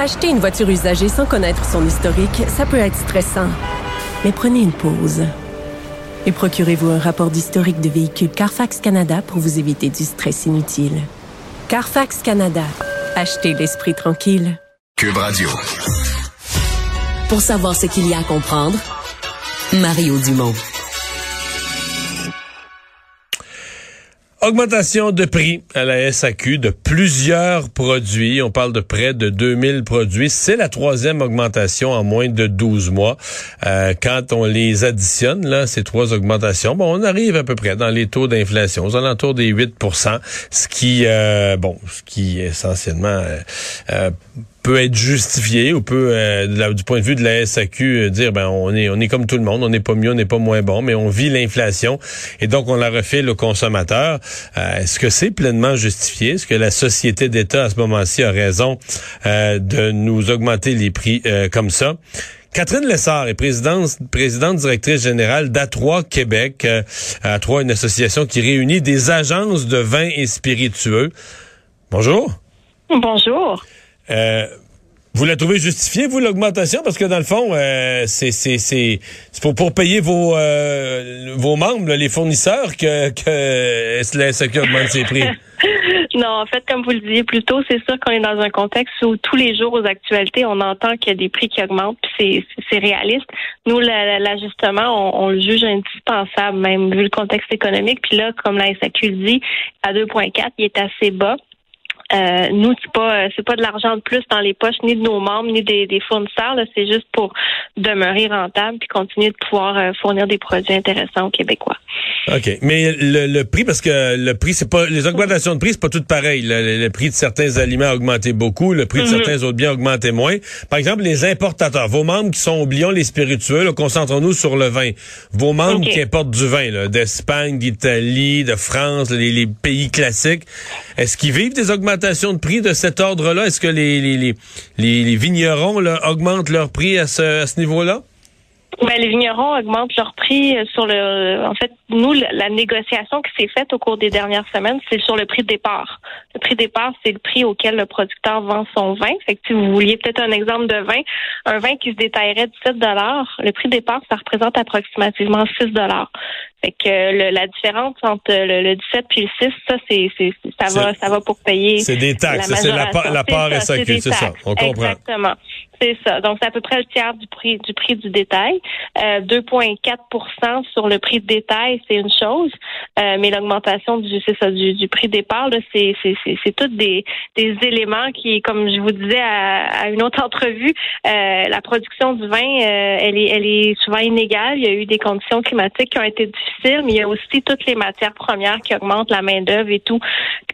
Acheter une voiture usagée sans connaître son historique, ça peut être stressant. Mais prenez une pause. Et procurez-vous un rapport d'historique de véhicule Carfax Canada pour vous éviter du stress inutile. Carfax Canada. Achetez l'esprit tranquille. Cube Radio. Pour savoir ce qu'il y a à comprendre, Mario Dumont. Augmentation de prix à la SAQ de plusieurs produits. On parle de près de 2000 produits. C'est la troisième augmentation en moins de 12 mois. Euh, quand on les additionne, là, ces trois augmentations, bon, on arrive à peu près dans les taux d'inflation, aux alentours des 8% ce qui, euh, bon, ce qui essentiellement euh, euh peut être justifié ou peut, euh, du point de vue de la SAQ, euh, dire ben on est on est comme tout le monde, on n'est pas mieux, on n'est pas moins bon, mais on vit l'inflation et donc on la refait le consommateur. Euh, est-ce que c'est pleinement justifié? Est-ce que la société d'État à ce moment-ci a raison de nous augmenter les prix comme ça? Catherine Lessard est présidente, présidente directrice générale d'A3 Québec. A3, une association qui réunit des agences de vins et spiritueux. Bonjour. Bonjour. Euh, vous la trouvez justifiée, vous, l'augmentation? Parce que dans le fond, euh, c'est c'est pour, pour payer vos euh, vos membres, les fournisseurs, que, que SAQ augmente ses prix. non, en fait, comme vous le disiez plus tôt, c'est sûr qu'on est dans un contexte où tous les jours aux actualités, on entend qu'il y a des prix qui augmentent, puis c'est réaliste. Nous, l'ajustement, on, on, le juge indispensable, même vu le contexte économique. Puis là, comme la SAQ dit, à 2,4, il est assez bas. Euh, nous, c'est pas c'est pas de l'argent de plus dans les poches ni de nos membres ni des, des fournisseurs. C'est juste pour demeurer rentable puis continuer de pouvoir euh, fournir des produits intéressants aux Québécois. OK. Mais le, le prix, parce que le prix, c'est pas les augmentations de prix, c'est pas tout pareil. Le, prix de certains aliments a augmenté beaucoup, le prix de mhm. certains autres biens a augmenté moins. Par exemple, les importateurs, vos membres qui sont, oublions les spiritueux, concentrons-nous sur le vin. Vos membres qui importent du vin, d'Espagne, d'Italie, de France, les, les pays classiques, est-ce qu'ils vivent des augmentations de prix de cet ordre-là? Est-ce que les, vignerons augmentent leur prix à ce, niveau-là? Ben, les vignerons augmentent leur prix euh, sur le. En fait, nous, la négociation qui s'est faite au cours des dernières semaines, c'est sur le prix de départ. Le prix de départ, c'est le prix auquel le producteur vend son vin. Fait que si vous vouliez peut-être un exemple de vin, un vin qui se détaillerait de 7 le prix de départ, ça représente approximativement 6 fait que le, la différence entre le, 17 puis le 6, ça, c'est, c'est, ça va, ça va pour payer. C'est des taxes, c'est la, la part SAQ, c'est ça. On comprend. Exactement. C'est ça. Donc, c'est à peu près le tiers du prix du prix du détail. Euh, 2,4 sur le prix de détail, c'est une chose, euh, mais l'augmentation du c'est ça du, du prix départ, c'est c'est c'est c'est tous des des éléments qui, comme je vous disais à, à une autre entrevue, euh, la production du vin, euh, elle est elle est souvent inégale. Il y a eu des conditions climatiques qui ont été mais il y a aussi toutes les matières premières qui augmentent, la main d'œuvre et tout.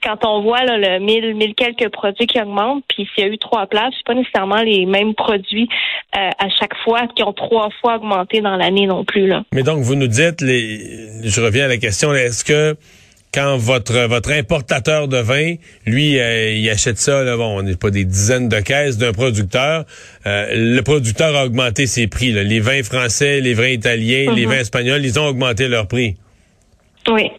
Quand on voit là, le mille mille quelques produits qui augmentent, puis s'il y a eu trois places, c'est pas nécessairement les mêmes produits euh, à chaque fois qui ont trois fois augmenté dans l'année non plus. Là. Mais donc, vous nous dites, les... je reviens à la question, est-ce que quand votre votre importateur de vin, lui, euh, il achète ça, là, bon, on n'est pas des dizaines de caisses d'un producteur. Euh, le producteur a augmenté ses prix. Là. Les vins français, les vins italiens, les mhm. vins espagnols, ils ont augmenté leurs prix. Oui.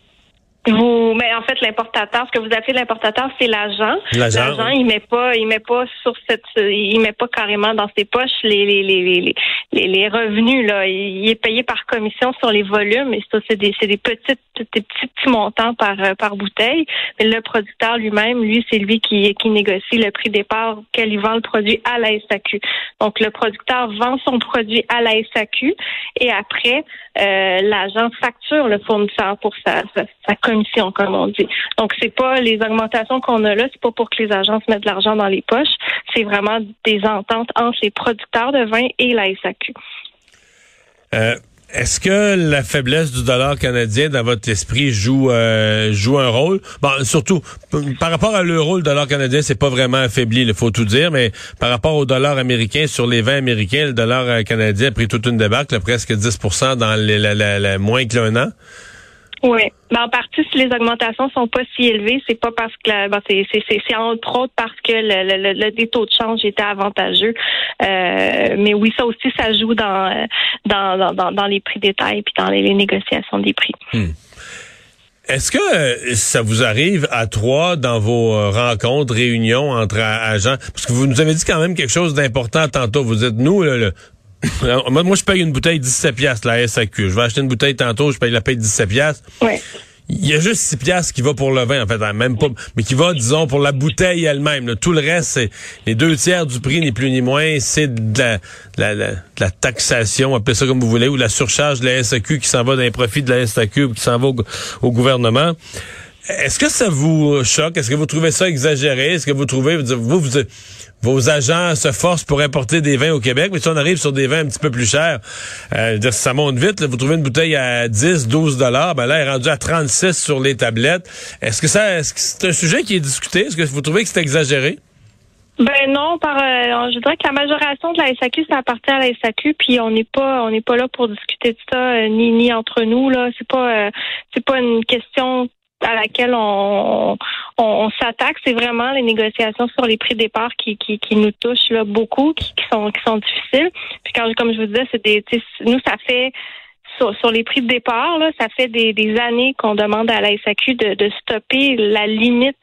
Vous, mais en fait, l'importateur, ce que vous appelez l'importateur, c'est l'agent. L'agent, il met pas, il met pas sur cette, il met pas carrément dans ses poches les les les les, les revenus là. Il est payé par commission sur les volumes et ça, c'est des c'est des petites des petits petits montants par euh, par bouteille. Mais le producteur lui-même, lui, c'est lui qui qui négocie le prix départ auquel il vend le produit à la SAQ. Donc le producteur vend son produit à la SAQ et après euh, l'agent facture le fournisseur pour sa, sa, commission, on. Donc, c'est pas les augmentations qu'on a là, c'est pas pour que les agences mettent de l'argent dans les poches. C'est vraiment des ententes entre les producteurs de vin et la SAQ. Euh, Est-ce que la faiblesse du dollar canadien dans votre esprit joue euh, joue un rôle? Bon, surtout par rapport à l'euro, le dollar canadien c'est pas vraiment affaibli, il faut tout dire, mais par rapport au dollar américain sur les 20 américains, le dollar euh, canadien a pris toute une débâcle, presque 10% dans les, la, moins que l'un an. Oui. Ben, en partie, si les augmentations sont pas si élevées, c'est pas parce que ben, c'est, entre autres parce que le, le, le, taux de change était avantageux. Euh, mais oui, ça aussi, ça joue dans dans, dans, dans les prix détails puis dans les, négociations des prix. Hmm. Est-ce que euh, ça vous arrive à trois dans vos euh, rencontres, réunions entre agents? Parce que vous nous avez dit quand même quelque chose d'important tantôt. Vous êtes nous, le, moi, je paye une bouteille 17 piastres, la SAQ. Je vais acheter une bouteille tantôt, je paye la paye 17 piastres. Ouais. Il y a juste 6 piastres qui va pour le vin, en fait, hein, même pas, mais qui va, disons, pour la bouteille elle-même. Tout le reste, c'est les deux tiers du prix, ni plus ni moins, c'est de la, la, la, taxation, appelez ça comme vous voulez, ou la surcharge de la SAQ qui s'en va d'un profit de la SAQ ou qui s'en va au, gouvernement. Est-ce que ça vous choque? Est-ce que vous trouvez ça exagéré? Est-ce que vous trouvez, vous, vos agents se forcent pour importer des vins au Québec, mais si on arrive sur des vins un petit peu plus chers, euh, ça monte vite. vous trouvez une bouteille à 10, 12 dollars, ben là, elle est rendue à 36 sur les tablettes. Est-ce que ça, est-ce que c'est un sujet qui est discuté? Est-ce que vous trouvez que c'est exagéré? Ben non, par euh, je dirais que la majoration de la SAQ, ça appartient à la SAQ, puis on n'est pas on n'est pas là pour discuter de ça, euh, ni ni entre nous là. C'est pas euh, c'est pas une question à laquelle on, on, s'attaque, c'est vraiment les négociations sur les prix de départ qui, qui, qui nous touchent là, beaucoup, qui, qui, sont qui sont difficiles. Puis quand, comme je vous disais, c'est nous ça fait sur, sur, les prix de départ, là, ça fait des, des années qu'on demande à la SAQ de, de stopper la limite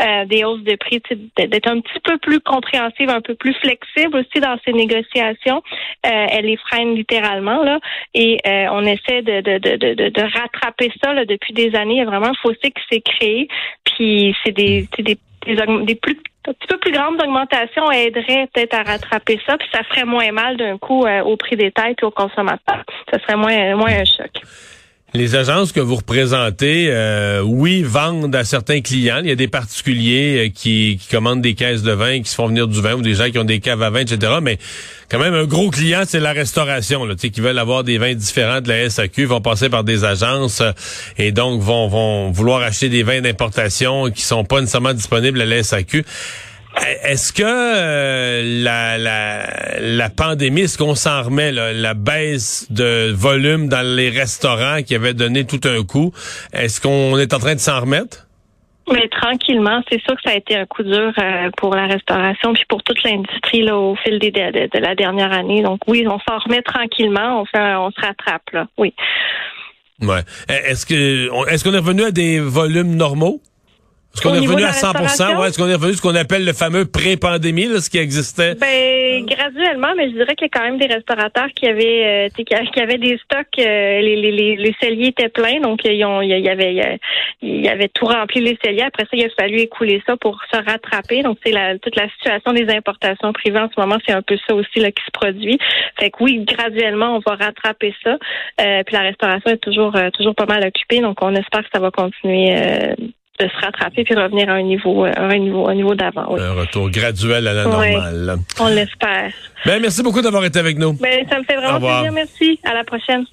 euh, des hausses de prix, d'être un petit peu plus compréhensive, un peu plus flexible aussi dans ces négociations. Euh, elle les freine littéralement là, et euh, on essaie de, de, de, de, de rattraper ça là, depuis des années. Il y a vraiment un fossé qui s'est créé, puis c'est des, des, des, des plus un petit peu plus grande augmentation aiderait peut-être à rattraper ça, puis ça ferait moins mal d'un coup au prix des têtes et aux consommateurs. Ça serait moins, moins un choc. Les agences que vous représentez, euh, oui, vendent à certains clients. Il y a des particuliers euh, qui, commandent des caisses de vin, qui se font venir du vin, ou des gens qui ont des caves à vin, etc. Mais quand même, un gros client, c'est la restauration, là, qui veulent avoir des vins différents de la SAQ, vont passer par des agences euh, et donc vont, vouloir acheter des vins d'importation qui sont pas nécessairement disponibles à la SAQ. Est-ce que euh, la, la, la, pandémie, est-ce qu'on s'en remet, la baisse de volume dans les restaurants qui avait donné tout un coup, est-ce qu'on est en train de s'en remettre? Mais tranquillement, c'est sûr que ça a été un coup dur euh, pour la restauration puis pour toute l'industrie là au fil des, de, la dernière année. Donc oui, on s'en remet tranquillement, on fait, on se rattrape là. Oui. Ouais. Est-ce que est-ce qu'on est revenu à des volumes normaux? Est-ce qu'on est revenu à 100 ouais, Est-ce qu'on est revenu à ce qu'on appelle le fameux pré-pandémie, ce qui existait? Ben, graduellement, mais je dirais qu'il y a quand même des restaurateurs qui avaient euh, qui avaient des stocks. Euh, les, les, les, celliers étaient pleins, donc ils ont, il y avait il y avait tout rempli les celliers. Après ça, il a fallu écouler ça pour se rattraper. Donc, c'est la, toute la situation des importations privées en ce moment, c'est un peu ça aussi là, qui se produit. Fait que oui, graduellement, on va rattraper ça. Euh, puis la restauration est toujours toujours pas mal occupée, donc on espère que ça va continuer de se rattraper puis revenir à un niveau, euh, un niveau, un niveau d'avant. Un retour graduel à la normale. on l'espère. Ben, merci beaucoup d'avoir été avec nous. Ben, ça me fait vraiment plaisir. Merci. À la prochaine.